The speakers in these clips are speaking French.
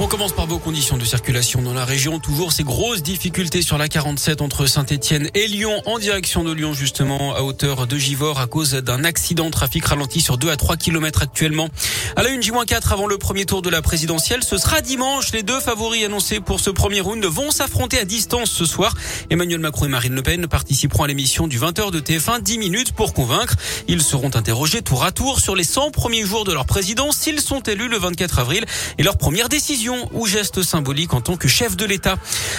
On commence par vos conditions de circulation dans la région. Toujours ces grosses difficultés sur la 47 entre Saint-Etienne et Lyon en direction de Lyon justement à hauteur de Givors à cause d'un accident. Trafic ralenti sur 2 à 3 km actuellement. À la une J-4 avant le premier tour de la présidentielle, ce sera dimanche. Les deux favoris annoncés pour ce premier round vont s'affronter à distance ce soir. Emmanuel Macron et Marine Le Pen participeront à l'émission du 20h de TF1 10 minutes pour convaincre. Ils seront interrogés tour à tour sur les 100 premiers jours de leur présidence s'ils sont élus le 24 avril et leur première décision ou geste symbolique en tant que chef de l'État.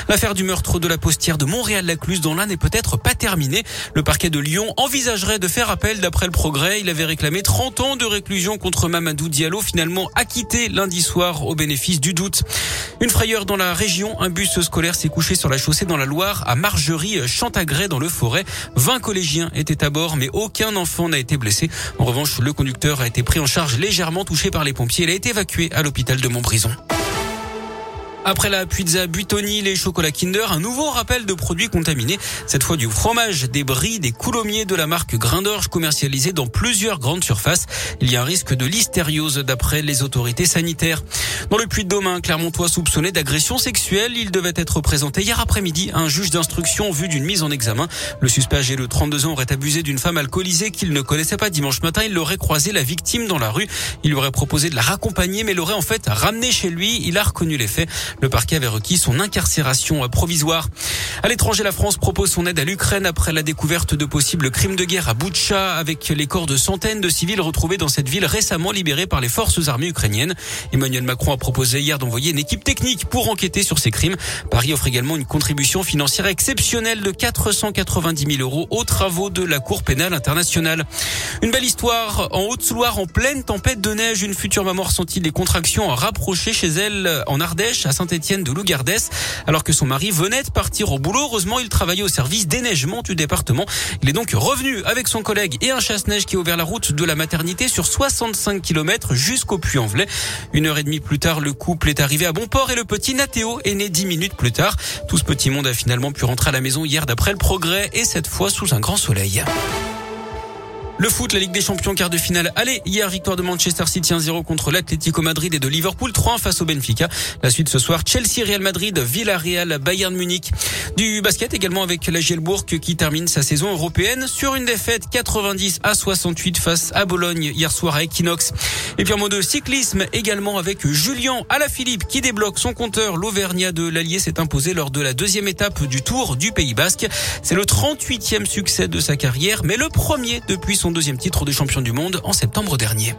L'affaire du meurtre de la postière de Montréal-Lacluse dans l'un n'est peut-être pas terminée. Le parquet de Lyon envisagerait de faire appel d'après le progrès. Il avait réclamé 30 ans de réclusion contre Mamadou Diallo, finalement acquitté lundi soir au bénéfice du doute. Une frayeur dans la région. Un bus scolaire s'est couché sur la chaussée dans la Loire à Margerie, Chantagré dans le forêt. 20 collégiens étaient à bord, mais aucun enfant n'a été blessé. En revanche, le conducteur a été pris en charge légèrement touché par les pompiers. Il a été évacué à l'hôpital de Montbrison. Après la pizza Buitoni, les chocolats Kinder, un nouveau rappel de produits contaminés. Cette fois du fromage, des bris, des coulommiers de la marque Grindorge commercialisés dans plusieurs grandes surfaces. Il y a un risque de listériose d'après les autorités sanitaires. Dans le Puy-de-Dôme, un Clermontois soupçonné d'agression sexuelle, il devait être présenté hier après-midi à un juge d'instruction vue d'une mise en examen. Le suspect âgé de 32 ans aurait abusé d'une femme alcoolisée qu'il ne connaissait pas dimanche matin. Il l'aurait croisé la victime dans la rue. Il lui aurait proposé de la raccompagner, mais l'aurait en fait ramené chez lui. Il a reconnu les faits. Le parquet avait requis son incarcération provisoire. À l'étranger, la France propose son aide à l'Ukraine après la découverte de possibles crimes de guerre à Boutcha avec les corps de centaines de civils retrouvés dans cette ville récemment libérée par les forces armées ukrainiennes. Emmanuel Macron a proposé hier d'envoyer une équipe technique pour enquêter sur ces crimes. Paris offre également une contribution financière exceptionnelle de 490 000 euros aux travaux de la Cour pénale internationale. Une belle histoire en Haute-Loire en pleine tempête de neige. Une future maman ressentit des contractions rapprochées chez elle en Ardèche Saint-Étienne de Lougardès alors que son mari venait de partir au boulot. Heureusement, il travaillait au service déneigement du département. Il est donc revenu avec son collègue et un chasse-neige qui a ouvert la route de la maternité sur 65 km jusqu'au Puy-en-Velay. Une heure et demie plus tard, le couple est arrivé à bon port et le petit Nathéo est né dix minutes plus tard. Tout ce petit monde a finalement pu rentrer à la maison hier d'après le progrès et cette fois sous un grand soleil. Le foot, la Ligue des Champions, quart de finale. Allez, hier, victoire de Manchester City 1-0 contre l'Atlético Madrid et de Liverpool 3 face au Benfica. La suite ce soir, Chelsea, Real Madrid, Villarreal, Bayern Munich. Du basket également avec la Gielbourg qui termine sa saison européenne sur une défaite 90 à 68 face à Bologne hier soir à Equinox. Et puis en mode cyclisme également avec Julien Alaphilippe qui débloque son compteur. L'Auvergnat de l'Allier s'est imposé lors de la deuxième étape du Tour du Pays Basque. C'est le 38e succès de sa carrière, mais le premier depuis son deuxième titre de champion du monde en septembre dernier.